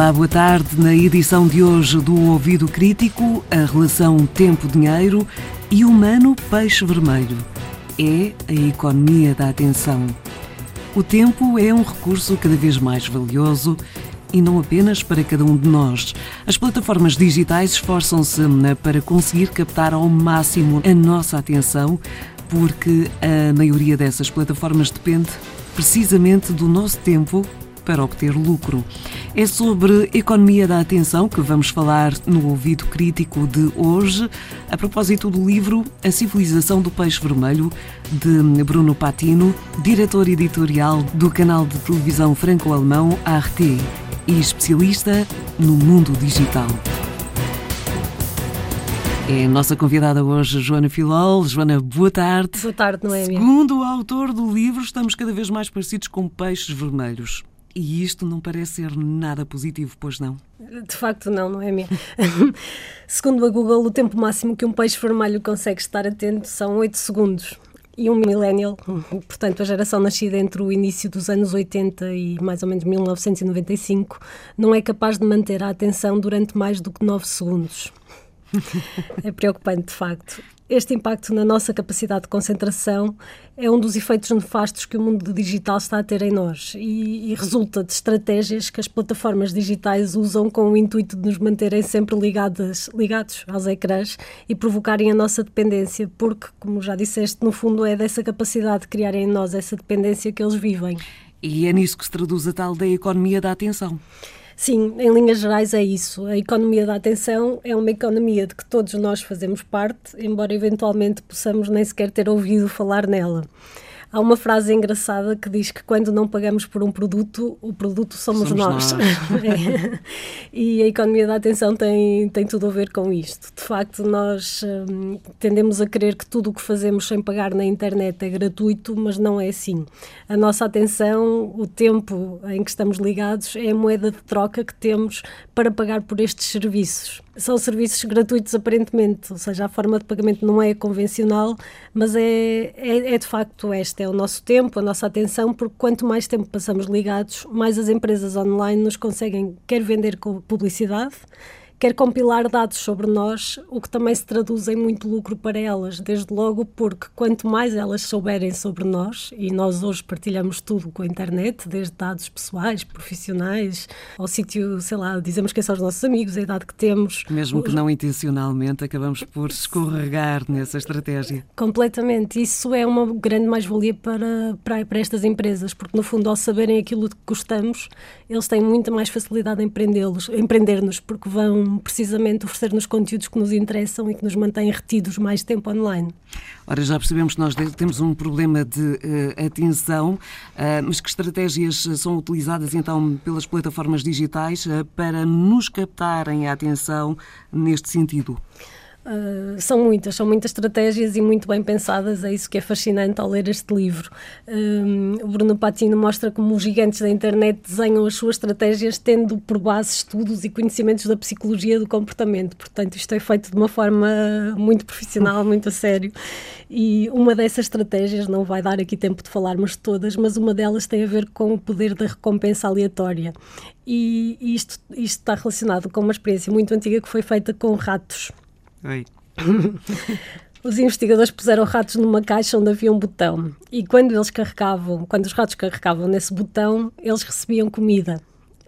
Olá, boa tarde. Na edição de hoje do Ouvido Crítico, a relação tempo-dinheiro e humano-peixe vermelho. É a economia da atenção. O tempo é um recurso cada vez mais valioso e não apenas para cada um de nós. As plataformas digitais esforçam-se para conseguir captar ao máximo a nossa atenção, porque a maioria dessas plataformas depende precisamente do nosso tempo para obter lucro. É sobre economia da atenção que vamos falar no ouvido crítico de hoje, a propósito do livro A Civilização do Peixe Vermelho, de Bruno Patino, diretor editorial do canal de televisão franco-alemão ART e especialista no mundo digital. É a nossa convidada hoje, Joana Filol. Joana, boa tarde. Boa tarde, Noémia. Segundo o autor do livro, estamos cada vez mais parecidos com peixes vermelhos. E isto não parece ser nada positivo, pois não? De facto, não, não é mesmo? Segundo a Google, o tempo máximo que um peixe vermelho consegue estar atento são 8 segundos. E um millennial, portanto, a geração nascida entre o início dos anos 80 e mais ou menos 1995, não é capaz de manter a atenção durante mais do que 9 segundos. É preocupante, de facto. Este impacto na nossa capacidade de concentração é um dos efeitos nefastos que o mundo digital está a ter em nós e, e, resulta de estratégias que as plataformas digitais usam com o intuito de nos manterem sempre ligadas, ligados aos ecrãs e provocarem a nossa dependência, porque, como já disseste, no fundo é dessa capacidade de criarem em nós essa dependência que eles vivem. E é nisso que se traduz a tal da economia da atenção. Sim, em linhas gerais é isso. A economia da atenção é uma economia de que todos nós fazemos parte, embora eventualmente possamos nem sequer ter ouvido falar nela. Há uma frase engraçada que diz que quando não pagamos por um produto, o produto somos, somos nós. nós. é. E a economia da atenção tem, tem tudo a ver com isto. De facto, nós hum, tendemos a crer que tudo o que fazemos sem pagar na internet é gratuito, mas não é assim. A nossa atenção, o tempo em que estamos ligados, é a moeda de troca que temos para pagar por estes serviços são serviços gratuitos aparentemente, ou seja, a forma de pagamento não é convencional, mas é, é, é, de facto esta, é o nosso tempo, a nossa atenção, porque quanto mais tempo passamos ligados, mais as empresas online nos conseguem quer vender com publicidade, quer compilar dados sobre nós, o que também se traduz em muito lucro para elas, desde logo porque quanto mais elas souberem sobre nós, e nós hoje partilhamos tudo com a internet, desde dados pessoais, profissionais, ao sítio, sei lá, dizemos quem são os nossos amigos, a idade que temos. Mesmo que não intencionalmente, acabamos por escorregar nessa estratégia. Completamente. Isso é uma grande mais-valia para, para, para estas empresas, porque no fundo, ao saberem aquilo que gostamos, eles têm muita mais facilidade em empreender-nos, porque vão precisamente oferecer-nos conteúdos que nos interessam e que nos mantêm retidos mais tempo online. Ora, já percebemos que nós temos um problema de uh, atenção, uh, mas que estratégias são utilizadas então pelas plataformas digitais uh, para nos captarem a atenção neste sentido? Uh, são muitas, são muitas estratégias e muito bem pensadas, é isso que é fascinante ao ler este livro. Uh, o Bruno Patino mostra como os gigantes da internet desenham as suas estratégias tendo por base estudos e conhecimentos da psicologia do comportamento. Portanto, isto é feito de uma forma muito profissional, muito a sério. E uma dessas estratégias, não vai dar aqui tempo de falarmos de todas, mas uma delas tem a ver com o poder da recompensa aleatória. E isto, isto está relacionado com uma experiência muito antiga que foi feita com ratos. Os investigadores puseram ratos numa caixa onde havia um botão e quando eles carregavam, quando os ratos carregavam nesse botão, eles recebiam comida.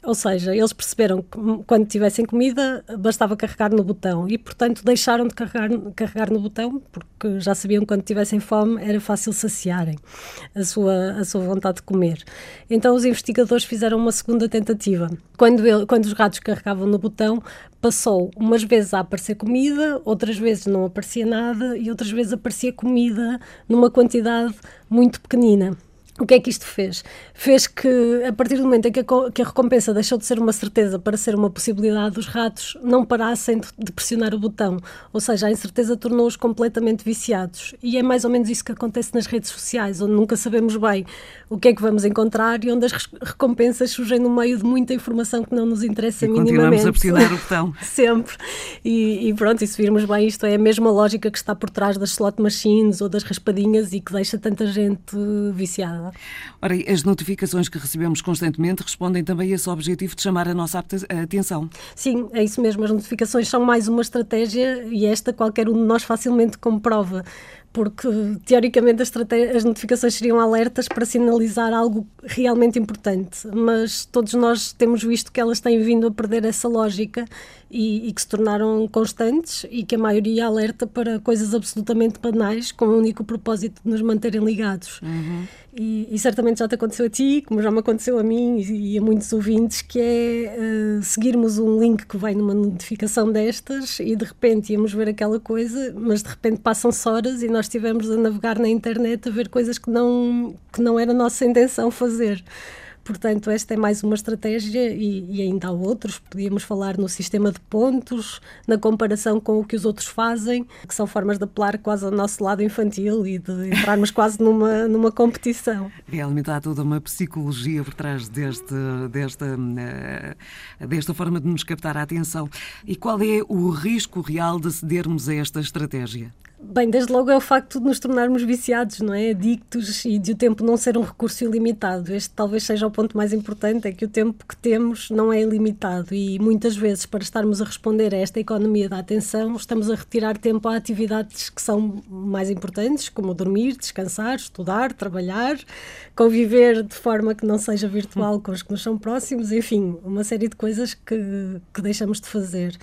Ou seja, eles perceberam que quando tivessem comida bastava carregar no botão e, portanto, deixaram de carregar, carregar no botão porque já sabiam que quando tivessem fome era fácil saciarem a sua, a sua vontade de comer. Então, os investigadores fizeram uma segunda tentativa. Quando, ele, quando os ratos carregavam no botão, passou umas vezes a aparecer comida, outras vezes não aparecia nada e outras vezes aparecia comida numa quantidade muito pequenina. O que é que isto fez? Fez que, a partir do momento em que a, que a, recompensa deixou de ser uma certeza para ser uma possibilidade, os ratos não parassem de, de pressionar o botão. Ou seja, a incerteza tornou-os completamente viciados. E é mais ou menos isso que acontece nas redes sociais, onde nunca sabemos bem o que é que vamos encontrar e onde as recompensas surgem no meio de muita informação que não nos interessa e minimamente. Continuamos a pressionar o botão. Sempre. E, e pronto, e se virmos bem, isto é a mesma lógica que está por trás das slot machines ou das raspadinhas e que deixa tanta gente viciada. Ora, as notificações que recebemos constantemente respondem também a esse objetivo de chamar a nossa atenção. Sim, é isso mesmo. As notificações são mais uma estratégia e esta qualquer um de nós facilmente comprova porque teoricamente as, as, notificações seriam alertas para sinalizar algo realmente importante, mas todos nós temos visto que elas têm vindo a perder essa lógica e, e, que se tornaram constantes e que a maioria alerta para coisas absolutamente banais com o único propósito de nos manterem ligados. Uhum. E, e, certamente já te aconteceu a ti, como já me aconteceu a mim e, e a muitos ouvintes, que é uh, seguirmos um link que vai numa notificação destas e de repente íamos ver aquela coisa, mas de repente passam-se horas e nós estivemos a navegar na internet a ver coisas que não, que não era nossa intenção fazer. Portanto, esta é mais uma estratégia e, e, ainda há outros. Podíamos falar no sistema de pontos, na comparação com o que os outros fazem, que são formas de apelar quase ao nosso lado infantil e de entrarmos quase numa, numa competição. Realmente há toda uma psicologia por trás deste, desta, uh, desta forma de nos captar a atenção. E qual é o risco real de cedermos a esta estratégia? Bem, desde logo é o facto de nos tornarmos viciados, não é? Adictos e de o tempo não ser um recurso ilimitado. Este talvez seja o ponto mais importante, é que o tempo que temos não é ilimitado e muitas vezes para estarmos a responder a esta economia da atenção, estamos a retirar tempo a atividades que são mais importantes, como dormir, descansar, estudar, trabalhar, conviver de forma que não seja virtual com os que nos são próximos, enfim, uma série de coisas que, que deixamos de fazer.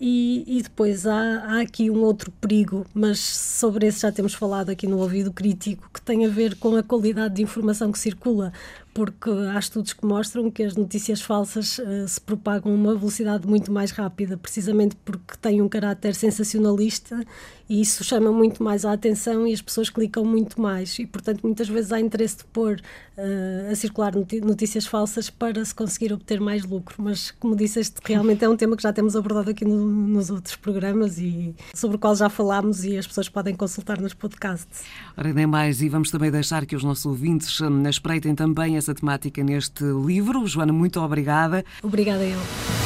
E, e depois há, há, aqui um outro perigo, mas sobre esse já temos falado aqui no ouvido crítico, que tem a ver com a qualidade de informação que circula porque há estudos que mostram que as notícias falsas uh, se propagam a uma velocidade muito mais rápida, precisamente porque têm um caráter sensacionalista e isso chama muito mais a atenção e as pessoas clicam muito mais. E, portanto, muitas vezes há interesse de pôr uh, a circular notícias falsas para se conseguir obter mais lucro. Mas, como disse, este realmente é um tema que já temos abordado aqui no, nos outros programas e sobre o qual já falámos e as pessoas podem consultar nos podcasts. Ora, nem mais, e vamos também deixar que os nossos ouvintes uh, espreitem também essa temática neste livro. Joana, muito obrigada. Obrigada eu.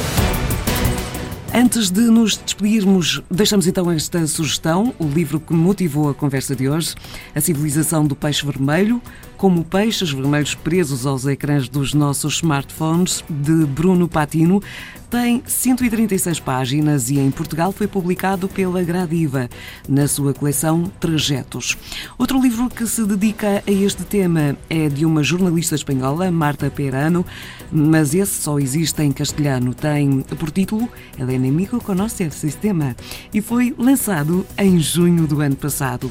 Antes de nos despedirmos, deixamos então esta sugestão, o livro que motivou a conversa de hoje, A Civilização do Peixe Vermelho, como peixes vermelhos presos aos ecrãs dos nossos smartphones, de Bruno Patino. Tem 136 páginas e em Portugal foi publicado pela Gradiva, na sua coleção Trajetos. Outro livro que se dedica a este tema é de uma jornalista espanhola, Marta Perano, mas esse só existe em castelhano. Tem por título El Enemigo Conoce el Sistema e foi lançado em junho do ano passado.